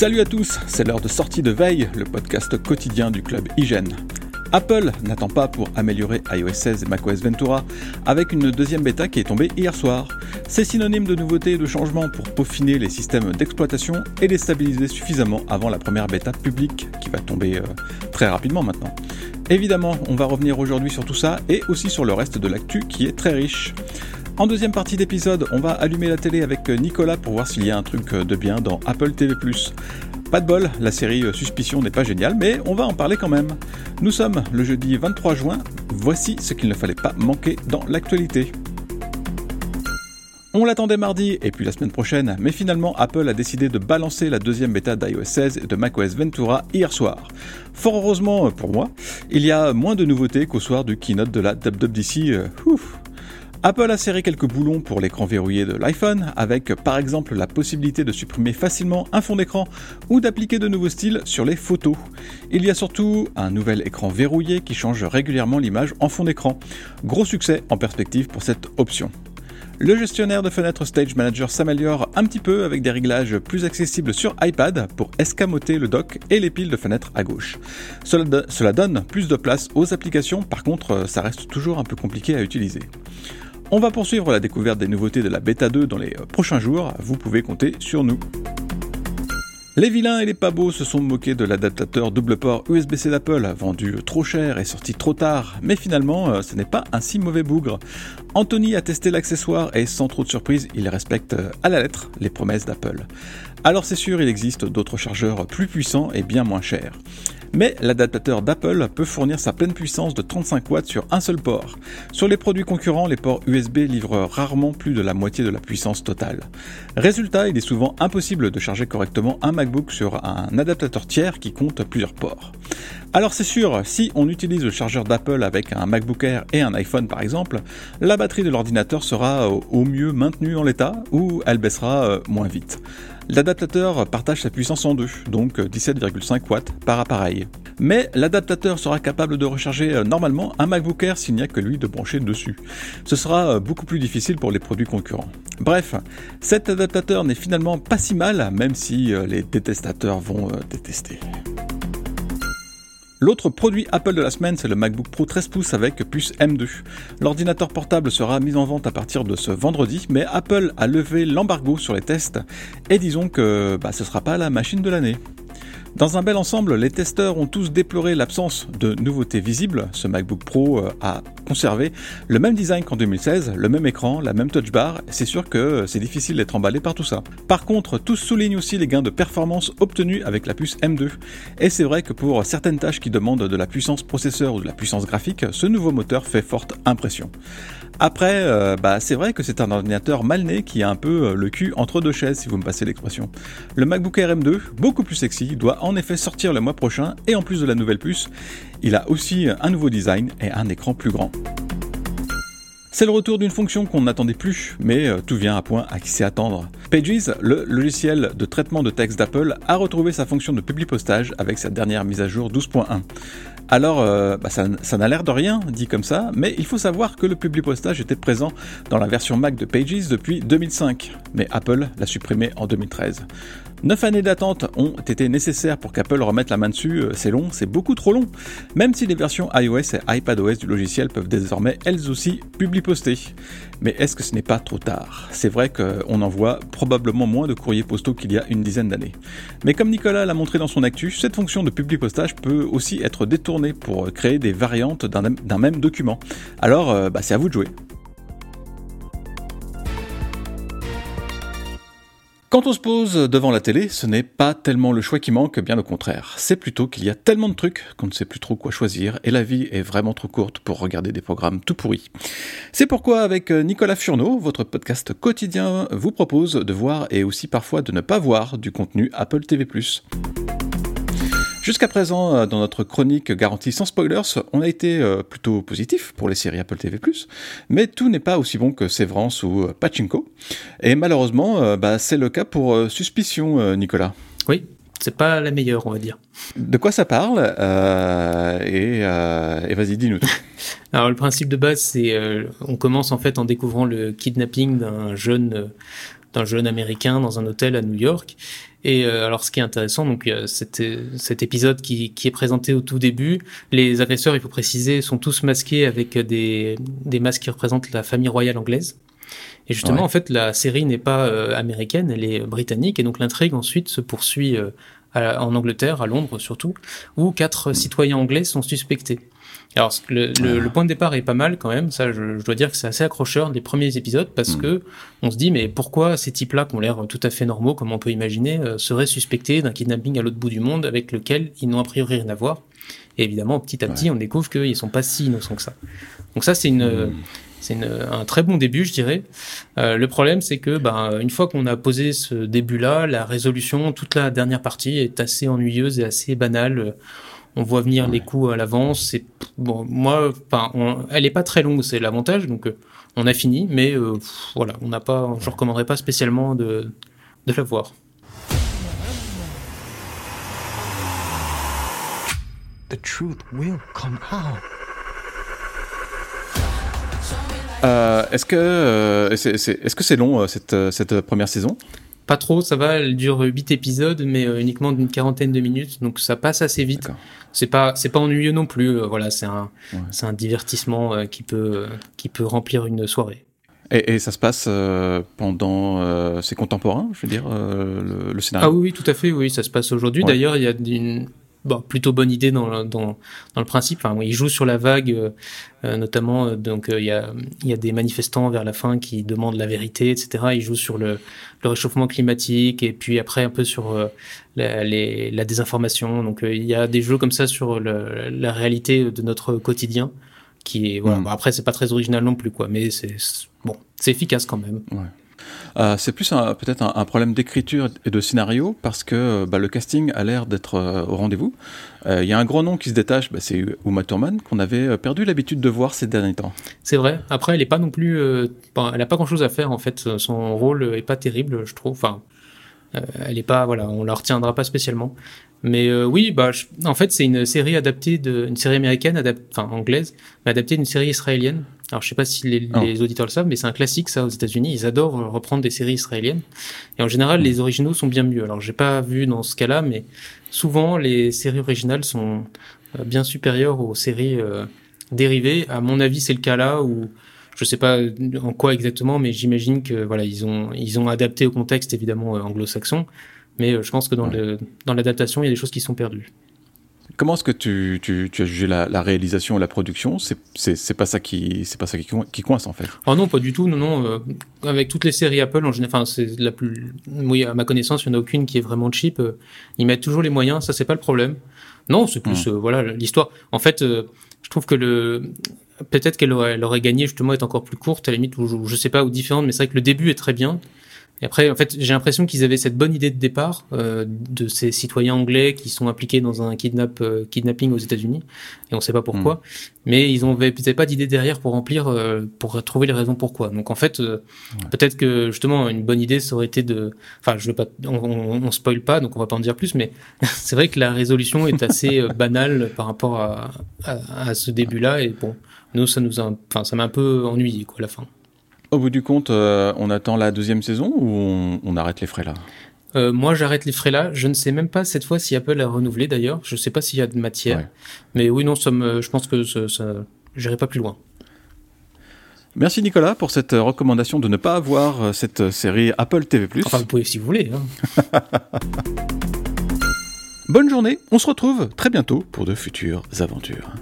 Salut à tous, c'est l'heure de sortie de veille, le podcast quotidien du club Hygiène. Apple n'attend pas pour améliorer iOS 16 et macOS Ventura avec une deuxième bêta qui est tombée hier soir. C'est synonyme de nouveautés et de changements pour peaufiner les systèmes d'exploitation et les stabiliser suffisamment avant la première bêta publique qui va tomber euh, très rapidement maintenant. Évidemment, on va revenir aujourd'hui sur tout ça et aussi sur le reste de l'actu qui est très riche. En deuxième partie d'épisode, on va allumer la télé avec Nicolas pour voir s'il y a un truc de bien dans Apple TV+. Pas de bol, la série Suspicion n'est pas géniale, mais on va en parler quand même. Nous sommes le jeudi 23 juin, voici ce qu'il ne fallait pas manquer dans l'actualité. On l'attendait mardi et puis la semaine prochaine, mais finalement Apple a décidé de balancer la deuxième bêta d'iOS 16 et de macOS Ventura hier soir. Fort heureusement pour moi, il y a moins de nouveautés qu'au soir du keynote de la WWDC. Euh, Apple a serré quelques boulons pour l'écran verrouillé de l'iPhone, avec par exemple la possibilité de supprimer facilement un fond d'écran ou d'appliquer de nouveaux styles sur les photos. Il y a surtout un nouvel écran verrouillé qui change régulièrement l'image en fond d'écran. Gros succès en perspective pour cette option. Le gestionnaire de fenêtres Stage Manager s'améliore un petit peu avec des réglages plus accessibles sur iPad pour escamoter le dock et les piles de fenêtres à gauche. Cela, donne plus de place aux applications, par contre ça reste toujours un peu compliqué à utiliser. On va poursuivre la découverte des nouveautés de la bêta 2 dans les euh, prochains jours, vous pouvez compter sur nous. Les vilains et les pas se sont moqués de l'adaptateur double port USB-C d'Apple, vendu trop cher et sorti trop tard, mais finalement euh, ce n'est pas un si mauvais bougre. Anthony a testé l'accessoire et sans trop de surprise, il respecte euh, à la lettre les promesses d'Apple. Alors c'est sûr, il existe d'autres chargeurs plus puissants et bien moins chers. Mais l'adaptateur d'Apple peut fournir sa pleine puissance de 35 watts sur un seul port. Sur les produits concurrents, les ports USB livrent rarement plus de la moitié de la puissance totale. Résultat, il est souvent impossible de charger correctement un MacBook sur un adaptateur tiers qui compte plusieurs ports. Alors c'est sûr, si on utilise le chargeur d'Apple avec un MacBook Air et un iPhone par exemple, la batterie de l'ordinateur sera au mieux maintenue en l'état ou elle baissera euh, moins vite. L'adaptateur partage sa puissance en deux, donc 17,5 watts par appareil. Mais l'adaptateur sera capable de recharger euh, normalement un MacBook Air s'il n'y a que lui de brancher dessus. Ce sera euh, beaucoup plus difficile pour les produits concurrents. Bref, cet adaptateur n'est finalement pas si mal, même si euh, les détestateurs vont détester. L'autre produit Apple de la semaine, c'est le MacBook Pro 13 pouces avec puce M2. L'ordinateur portable sera mis en vente à partir de ce vendredi, mais Apple a levé l'embargo sur les tests et disons que bah, ce sera pas la machine de l'année. Dans un bel ensemble, les testeurs ont tous déploré l'absence de nouveautés visibles. Ce MacBook Pro euh, a conservé le même design qu'en 2016, le même écran, la même touch bar. C'est sûr que c'est difficile d'être emballé par tout ça. Par contre, tous soulignent aussi les gains de performance obtenus avec la puce M2. Et c'est vrai que pour certaines tâches qui demandent de la puissance processeur ou de la puissance graphique, ce nouveau moteur fait forte impression. Après, euh, bah, c'est vrai que c'est un ordinateur mal né qui a un peu euh, le cul entre deux chaises, si vous me passez l'expression. Le MacBook Air M2, beaucoup plus sexy, doit en effet sortir le mois prochain, et en plus de la nouvelle puce, il a aussi un nouveau design et un écran plus grand. C'est le retour d'une fonction qu'on n'attendait plus, mais euh, tout vient à point à qui sait attendre. Pages, le logiciel de traitement de texte d'Apple, a retrouvé sa fonction de public postage avec sa dernière mise à jour 12.1. Alors, euh, bah, ça, n'a l'air de rien, dit comme ça, mais il faut savoir que le public postage était présent dans la version Mac de Pages depuis 2005, mais Apple l'a supprimé en 2013. Neuf années d'attente ont été nécessaires pour qu'Apple remette la main dessus, euh, c'est long, c'est beaucoup trop long, même si les versions iOS et iPadOS du logiciel peuvent désormais elles aussi publi-poster. Mais est-ce que ce n'est pas trop tard? C'est vrai qu'on envoie probablement moins de courriers postaux qu'il y a une dizaine d'années. Mais comme Nicolas l'a montré dans son actu, cette fonction de publi-postage peut aussi être détournée pour créer des variantes d'un même document. Alors, euh, bah, c'est à vous de jouer. Quand on se pose devant la télé, ce n'est pas tellement le choix qui manque, bien au contraire. C'est plutôt qu'il y a tellement de trucs qu'on ne sait plus trop quoi choisir et la vie est vraiment trop courte pour regarder des programmes tout pourris. C'est pourquoi avec Nicolas Furneau, votre podcast quotidien vous propose de voir et aussi parfois de ne pas voir du contenu Apple TV+. Jusqu'à présent, euh, dans notre chronique garantie sans spoilers, on a été euh, plutôt positif pour les séries Apple TV+, mais tout n'est pas aussi bon que Severance ou euh, Pachinko. Et malheureusement, bah, c'est le cas pour Suspicion, Nicolas. Oui, c'est pas la meilleure, on va dire. De quoi ça parle Et, et vas-y, dis-nous. Alors le principe de base, c'est on commence en fait en découvrant le kidnapping d'un jeune d'un jeune américain dans un hôtel à New York. Et euh, alors, ce qui est intéressant, donc cet, cet épisode qui, qui, est présenté au tout début, les agresseurs, il faut préciser, sont tous masqués avec des, des masques qui représentent la famille royale anglaise. Et justement, en fait, la série n'est pas euh, américaine, elle est britannique, et donc l'intrigue ensuite se poursuit euh, en Angleterre, à Londres surtout, où quatre citoyens anglais sont suspectés. Alors le, le, point de départ est pas mal quand même, ça je, dois dire que c'est assez accrocheur des premiers épisodes parce mm. que on se dit mais pourquoi ces types-là qui ont l'air tout à fait normaux comme on peut imaginer euh, seraient suspectés d'un kidnapping à l'autre bout du monde avec lequel ils n'ont a priori rien à voir. Et évidemment petit à petit on découvre qu'ils sont pas si innocents que ça. Donc ça c'est une mm. C'est un très bon début, je dirais. Euh, le problème, c'est que, ben, une fois qu'on a posé ce début-là, la résolution, toute la dernière partie est assez ennuyeuse et assez banale. On voit venir les coups à l'avance. C'est bon, moi, enfin, elle est pas très longue, c'est l'avantage. Donc, euh, on a fini, mais euh, voilà, on n'a pas, je recommanderais pas spécialement de, de la voir. The truth will come out. Euh, est-ce que euh, c'est est, -ce c'est long euh, cette, cette première saison? Pas trop, ça va. Elle dure 8 épisodes, mais uniquement d'une quarantaine de minutes, donc ça passe assez vite. C'est pas c'est pas ennuyeux non plus. voilà, c'est un c'est un divertissement qui peut qui peut remplir une soirée. Et, et, ça se passe pendant euh, c'est contemporain, je veux dire le, le, scénario? Ah oui, oui, tout à fait, oui, ça se passe aujourd'hui. D'ailleurs, il y a une, bon, plutôt bonne idée dans, dans, dans le principe. Enfin, il joue sur la vague, euh, euh, notamment. Euh, donc, il y, a, y a des manifestants vers la fin qui demandent la vérité, etc. Il joue sur le, le réchauffement climatique et puis après un peu sur la, les, la désinformation. Donc, il y a des jeux comme ça sur le, la réalité de notre quotidien. Qui est, voilà. Bon, après, c'est pas très original non plus, quoi. Mais c'est bon, c'est efficace quand même. Ouais. Euh, c'est plus peut-être un, problème d'écriture et de scénario parce que bah, le casting a l'air d'être euh, au rendez-vous. Il y a un gros nom qui se détache, bah, c'est Uma Thurman qu'on avait euh, perdu l'habitude de voir ces derniers temps. C'est vrai. Après, elle est pas non plus, elle a pas grand-chose à faire en fait. Son rôle est pas terrible, je trouve. Elle est pas, voilà, on la retiendra pas spécialement. Mais oui, bah, en fait, c'est une série adaptée de, une série américaine, enfin anglaise, mais adaptée d'une série israélienne alors, je sais pas si les, les auditeurs le savent, mais c'est un classique, ça, aux États-Unis. Ils adorent euh, reprendre des séries israéliennes. Et en général, les originaux sont bien mieux. Alors, j'ai pas vu dans ce cas-là, mais souvent, les séries originales sont euh, bien supérieures aux séries euh, dérivées. À mon avis, c'est le cas là où je sais pas en quoi exactement, mais j'imagine que voilà, ils ont ils ont adapté au contexte évidemment anglo-saxon, mais je pense que dans le dans l'adaptation, il y a des choses qui sont perdues. Comment est-ce que tu, tu, tu, as jugé la, la réalisation et la production? C'est pas ça qui c'est pas ça qui, qui, coince en fait. Oh non, pas du tout. Non, non. Euh, avec toutes les séries Apple en général, c'est la plus, oui, à ma connaissance, il n'y en a aucune qui est vraiment cheap. Euh, ils mettent toujours les moyens, ça c'est pas le problème. Non, c'est plus hmm. euh, voilà l'histoire. En fait, je trouve que le peut-être qu'elle aurait, elle aurait gagné justement être encore plus courte à la limite ou je sais pas ou différente, mais c'est vrai que le début est très bien. Et après, en fait, j'ai l'impression qu'ils avaient cette bonne idée de départ euh, de ces citoyens anglais qui sont impliqués dans un kidnap, euh, kidnapping aux États-Unis, et on ne sait pas pourquoi. Mm. Mais ils n'avaient peut-être pas d'idée derrière pour remplir, euh, pour trouver les raisons pourquoi. Donc en fait, euh, peut-être que justement une bonne idée ça aurait été de, enfin, je veux pas, on, on, on, spoil pas, donc on va pas en dire plus, mais c'est vrai que la résolution est assez banale par rapport à, à, à ce début-là, et bon, nous ça nous a, enfin, ça m'a un peu ennuyé quoi à la fin. Au bout du compte, euh, on attend la deuxième saison ou on, arrête les frais là? Euh, moi, j'arrête les frais là. Je ne sais même pas cette fois si Apple a renouvelé d'ailleurs. Je ne sais pas s'il y a de matière. Mais oui, non, ça me, je pense que ça, ça j'irai pas plus loin. Merci Nicolas pour cette recommandation de ne pas avoir euh, cette série Apple TV+. Enfin, vous pouvez si vous voulez. Hein. Bonne journée. On se retrouve très bientôt pour de futures aventures.